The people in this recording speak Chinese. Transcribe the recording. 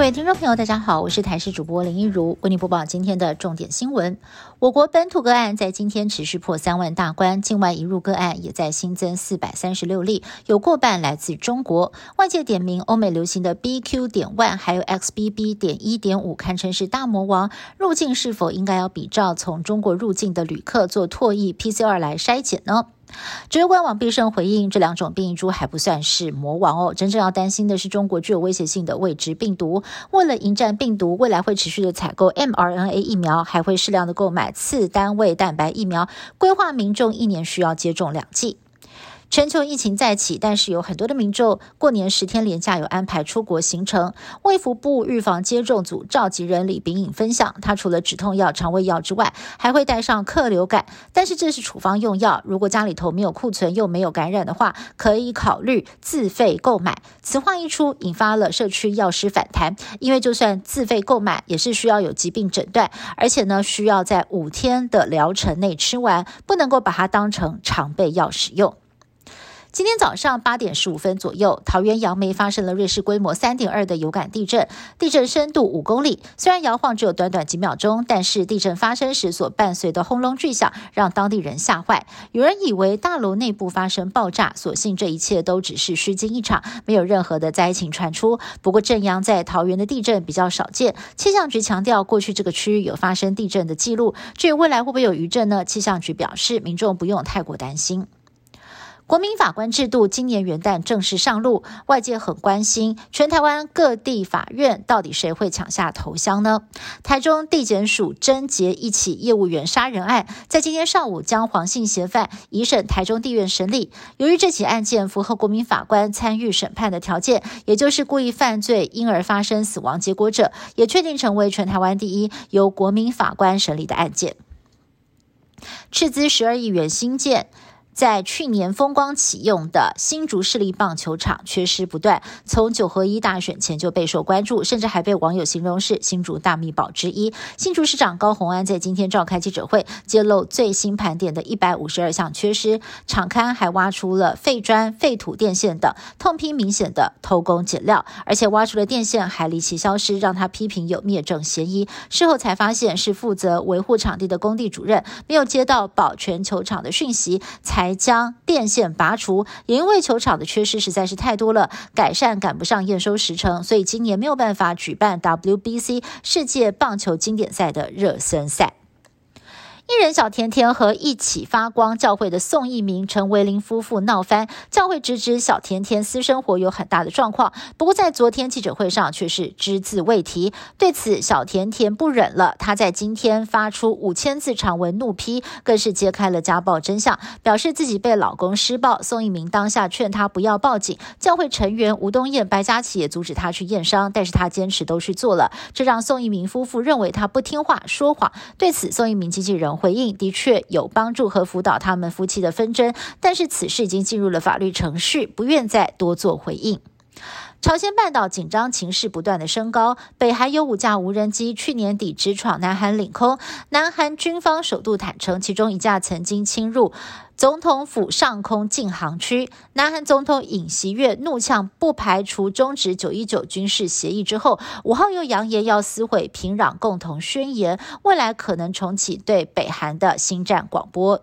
各位听众朋友，大家好，我是台视主播林一如，为您播报今天的重点新闻。我国本土个案在今天持续破三万大关，境外移入个案也在新增四百三十六例，有过半来自中国。外界点名欧美流行的 BQ. 点 one 还有 XBB. 点一点五，堪称是大魔王。入境是否应该要比照从中国入境的旅客做唾液 PCR 来筛检呢？指挥官网必胜回应，这两种变异株还不算是魔王哦，真正要担心的是中国具有威胁性的未知病毒。为了迎战病毒，未来会持续的采购 mRNA 疫苗，还会适量的购买次单位蛋白疫苗，规划民众一年需要接种两剂。全球疫情再起，但是有很多的民众过年十天连假有安排出国行程。卫福部预防接种组召集人李炳颖分享，他除了止痛药、肠胃药之外，还会带上克流感。但是这是处方用药，如果家里头没有库存又没有感染的话，可以考虑自费购买。此话一出，引发了社区药师反弹，因为就算自费购买，也是需要有疾病诊断，而且呢需要在五天的疗程内吃完，不能够把它当成常备药使用。今天早上八点十五分左右，桃园杨梅发生了瑞士规模三点二的有感地震，地震深度五公里。虽然摇晃只有短短几秒钟，但是地震发生时所伴随的轰隆巨响让当地人吓坏。有人以为大楼内部发生爆炸，所幸这一切都只是虚惊一场，没有任何的灾情传出。不过震央在桃园的地震比较少见，气象局强调，过去这个区域有发生地震的记录。至于未来会不会有余震呢？气象局表示，民众不用太过担心。国民法官制度今年元旦正式上路，外界很关心全台湾各地法院到底谁会抢下头香呢？台中地检署侦结一起业务员杀人案，在今天上午将黄姓嫌犯移审台中地院审理。由于这起案件符合国民法官参与审判的条件，也就是故意犯罪因而发生死亡结果者，也确定成为全台湾第一由国民法官审理的案件。斥资十二亿元新建。在去年风光启用的新竹市立棒球场缺失不断，从九合一大选前就备受关注，甚至还被网友形容是新竹大秘宝之一。新竹市长高虹安在今天召开记者会，揭露最新盘点的一百五十二项缺失，场刊还挖出了废砖、废土电线等，痛批明显的偷工减料，而且挖出了电线还离奇消失，让他批评有灭证嫌疑。事后才发现是负责维护场地的工地主任没有接到保全球场的讯息，才。将电线拔除，也因为球场的缺失实在是太多了，改善赶不上验收时程，所以今年没有办法举办 WBC 世界棒球经典赛的热身赛。艺人小甜甜和一起发光教会的宋一鸣、陈维林夫妇闹翻，教会直指小甜甜私生活有很大的状况。不过在昨天记者会上却是只字未提。对此，小甜甜不忍了，她在今天发出五千字长文怒批，更是揭开了家暴真相，表示自己被老公施暴。宋一鸣当下劝她不要报警，教会成员吴东燕、白嘉琪也阻止她去验伤，但是她坚持都去做了，这让宋一鸣夫妇认为她不听话、说谎。对此，宋一鸣经纪人。回应的确有帮助和辅导他们夫妻的纷争，但是此事已经进入了法律程序，不愿再多做回应。朝鲜半岛紧张情势不断的升高，北韩有五架无人机去年底直闯南韩领空，南韩军方首度坦诚，其中一架曾经侵入总统府上空禁航区。南韩总统尹锡悦怒呛，不排除终止九一九军事协议之后，五号又扬言要撕毁平壤共同宣言，未来可能重启对北韩的新战广播。